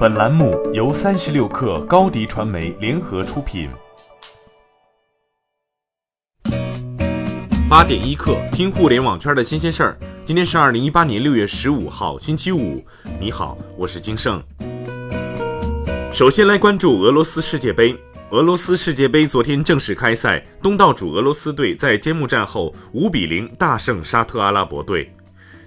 本栏目由三十六氪高低传媒联合出品。八点一刻，听互联网圈的新鲜事儿。今天是二零一八年六月十五号，星期五。你好，我是金盛。首先来关注俄罗斯世界杯。俄罗斯世界杯昨天正式开赛，东道主俄罗斯队在揭幕战后五比零大胜沙特阿拉伯队。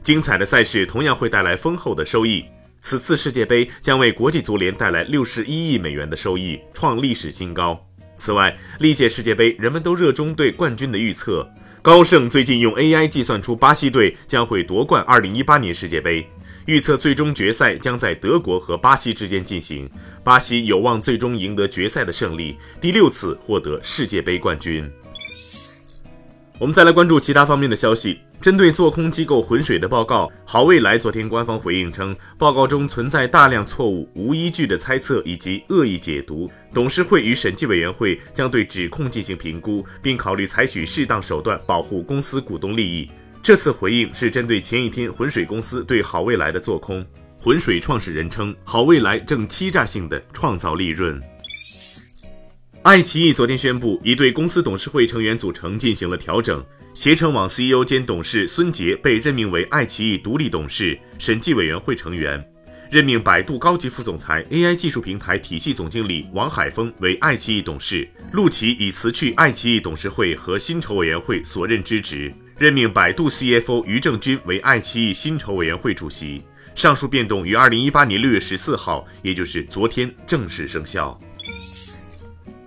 精彩的赛事同样会带来丰厚的收益。此次世界杯将为国际足联带来六十一亿美元的收益，创历史新高。此外，历届世界杯人们都热衷对冠军的预测。高盛最近用 AI 计算出巴西队将会夺冠二零一八年世界杯，预测最终决赛将在德国和巴西之间进行，巴西有望最终赢得决赛的胜利，第六次获得世界杯冠军。我们再来关注其他方面的消息。针对做空机构浑水的报告，好未来昨天官方回应称，报告中存在大量错误、无依据的猜测以及恶意解读。董事会与审计委员会将对指控进行评估，并考虑采取适当手段保护公司股东利益。这次回应是针对前一天浑水公司对好未来的做空。浑水创始人称，好未来正欺诈性的创造利润。爱奇艺昨天宣布，已对公司董事会成员组成进行了调整。携程网 CEO 兼董事孙杰被任命为爱奇艺独立董事、审计委员会成员，任命百度高级副总裁、AI 技术平台体系总经理王海峰为爱奇艺董事。陆琪已辞去爱奇艺董事会和薪酬委员会所任之职，任命百度 CFO 于正军为爱奇艺薪酬委员会主席。上述变动于二零一八年六月十四号，也就是昨天正式生效。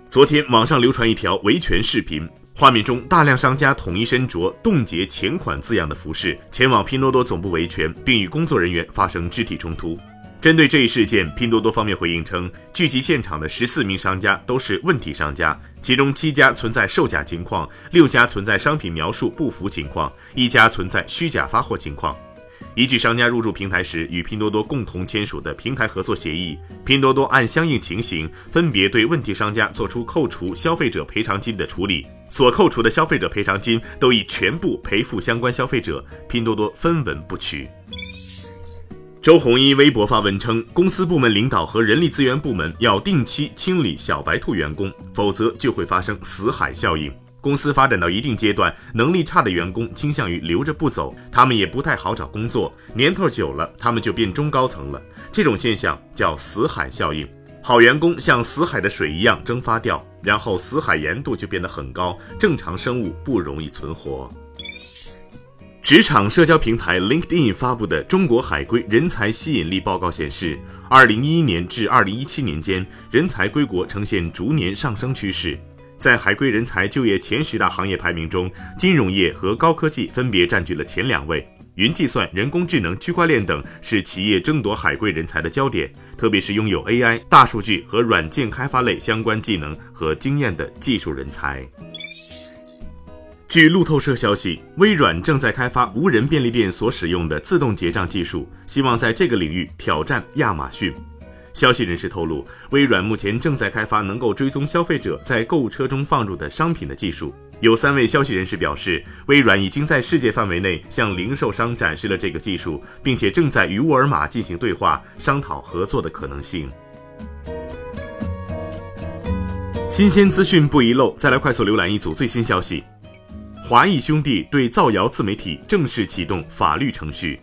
昨天，网上流传一条维权视频，画面中大量商家统一身着“冻结钱款”字样的服饰，前往拼多多总部维权，并与工作人员发生肢体冲突。针对这一事件，拼多多方面回应称，聚集现场的十四名商家都是问题商家，其中七家存在售假情况，六家存在商品描述不符情况，一家存在虚假发货情况。依据商家入驻平台时与拼多多共同签署的平台合作协议，拼多多按相应情形分别对问题商家作出扣除消费者赔偿金的处理，所扣除的消费者赔偿金都已全部赔付相关消费者，拼多多分文不取。周鸿祎微博发文称，公司部门领导和人力资源部门要定期清理小白兔员工，否则就会发生死海效应。公司发展到一定阶段，能力差的员工倾向于留着不走，他们也不太好找工作。年头久了，他们就变中高层了。这种现象叫死海效应。好员工像死海的水一样蒸发掉，然后死海盐度就变得很高，正常生物不容易存活。职场社交平台 LinkedIn 发布的《中国海归人才吸引力报告》显示，二零一一年至二零一七年间，人才归国呈现逐年上升趋势。在海归人才就业前十大行业排名中，金融业和高科技分别占据了前两位。云计算、人工智能、区块链等是企业争夺海归人才的焦点，特别是拥有 AI、大数据和软件开发类相关技能和经验的技术人才。据路透社消息，微软正在开发无人便利店所使用的自动结账技术，希望在这个领域挑战亚马逊。消息人士透露，微软目前正在开发能够追踪消费者在购物车中放入的商品的技术。有三位消息人士表示，微软已经在世界范围内向零售商展示了这个技术，并且正在与沃尔玛进行对话，商讨合作的可能性。新鲜资讯不遗漏，再来快速浏览一组最新消息：华谊兄弟对造谣自媒体正式启动法律程序。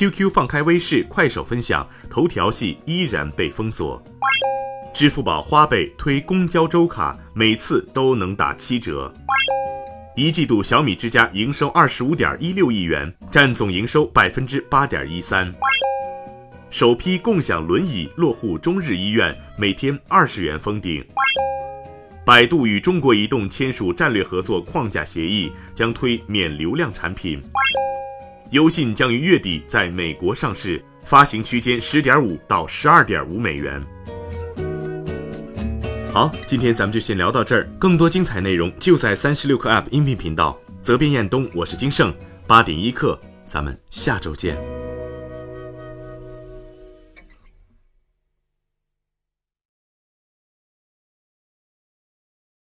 QQ 放开微视、快手分享，头条系依然被封锁。支付宝花呗推公交周卡，每次都能打七折。一季度小米之家营收二十五点一六亿元，占总营收百分之八点一三。首批共享轮椅落户中日医院，每天二十元封顶。百度与中国移动签署战略合作框架协议，将推免流量产品。优信将于月底在美国上市，发行区间十点五到十二点五美元。好，今天咱们就先聊到这儿，更多精彩内容就在三十六课 App 音频频道。责编：彦东，我是金盛，八点一刻，咱们下周见。